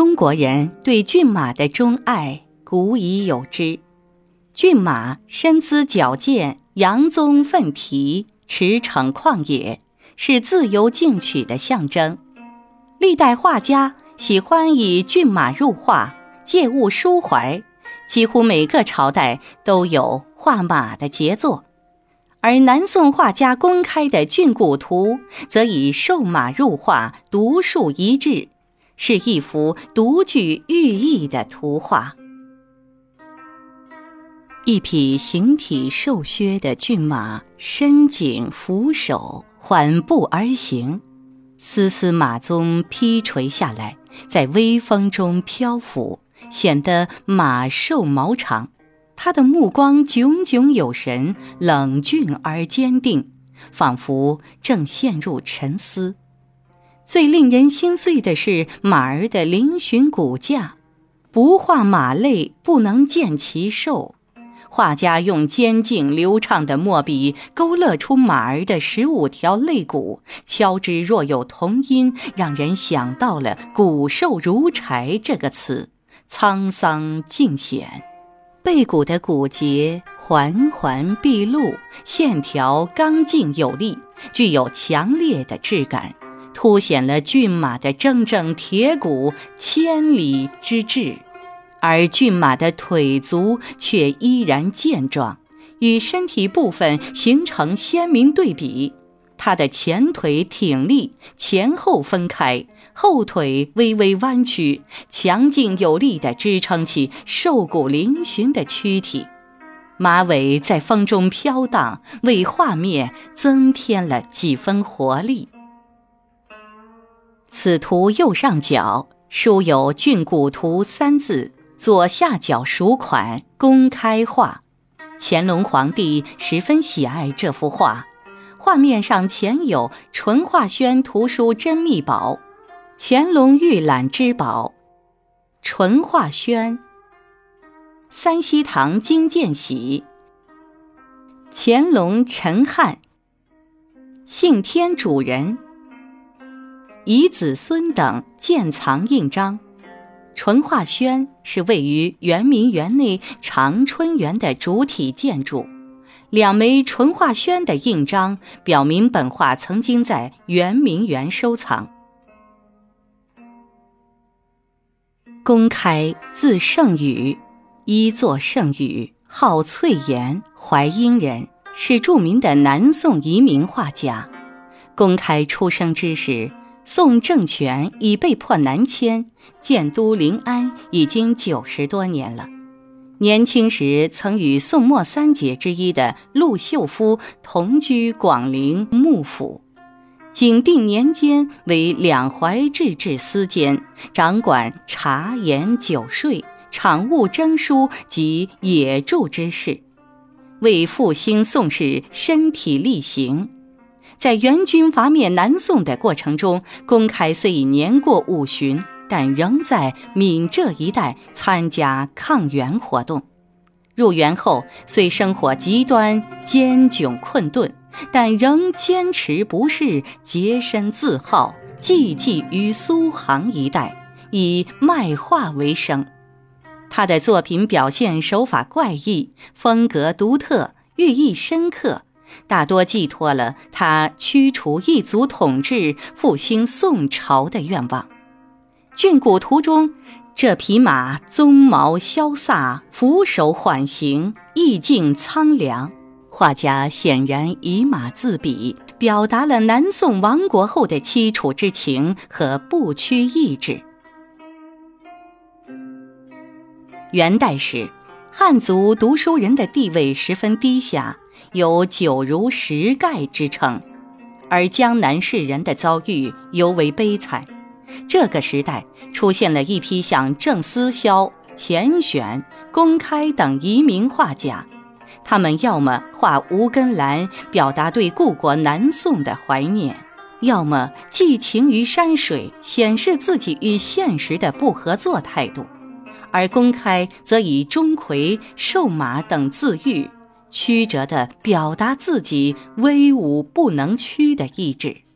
中国人对骏马的钟爱古已有之。骏马身姿矫健，扬鬃奋蹄，驰骋旷野，是自由进取的象征。历代画家喜欢以骏马入画，借物抒怀，几乎每个朝代都有画马的杰作。而南宋画家公开的《骏骨图》，则以瘦马入画，独树一帜。是一幅独具寓意的图画。一匹形体瘦削的骏马，伸颈俯首，缓步而行，丝丝马鬃披垂下来，在微风中漂浮，显得马瘦毛长。他的目光炯炯有神，冷峻而坚定，仿佛正陷入沉思。最令人心碎的是马儿的嶙峋骨架，不画马肋，不能见其瘦。画家用坚劲流畅的墨笔勾勒出马儿的十五条肋骨，敲之若有同音，让人想到了“骨瘦如柴”这个词，沧桑尽显。背骨的骨节环环毕露，线条刚劲有力，具有强烈的质感。凸显了骏马的铮铮铁骨、千里之志，而骏马的腿足却依然健壮，与身体部分形成鲜明对比。它的前腿挺立，前后分开，后腿微微弯曲，强劲有力地支撑起瘦骨嶙峋的躯体。马尾在风中飘荡，为画面增添了几分活力。此图右上角书有“骏骨图”三字，左下角署款“公开画”。乾隆皇帝十分喜爱这幅画，画面上前有“纯画轩图书珍秘宝”，乾隆御览之宝，纯画轩。三希堂金鉴喜，乾隆陈汉，幸天主人。以子孙等建藏印章，淳化轩是位于圆明园内长春园的主体建筑。两枚淳化轩的印章表明本画曾经在圆明园收藏。公开字圣宇，一作圣宇，号翠岩，淮阴人，是著名的南宋移民画家。公开出生之时。宋政权已被迫南迁，建都临安已经九十多年了。年轻时曾与宋末三杰之一的陆秀夫同居广陵幕府。景定年间为两淮制置司监，掌管茶盐酒税、场务征书及野住之事，为复兴宋氏身体力行。在元军伐灭南宋的过程中，公开虽已年过五旬，但仍在闽浙一带参加抗元活动。入元后，虽生活极端艰窘困顿，但仍坚持不懈，洁身自好，寂寂于苏杭一带，以卖画为生。他的作品表现手法怪异，风格独特，寓意深刻。大多寄托了他驱除异族统治、复兴宋朝的愿望。骏骨图中，这匹马鬃毛潇洒，俯首缓行，意境苍凉。画家显然以马自比，表达了南宋亡国后的凄楚之情和不屈意志。元代时，汉族读书人的地位十分低下。有“九如十盖”之称，而江南士人的遭遇尤为悲惨。这个时代出现了一批像郑思肖、钱选、公开等移民画家，他们要么画吴根兰，表达对故国南宋的怀念；要么寄情于山水，显示自己与现实的不合作态度。而公开则以钟馗、瘦马等自喻。曲折地表达自己威武不能屈的意志。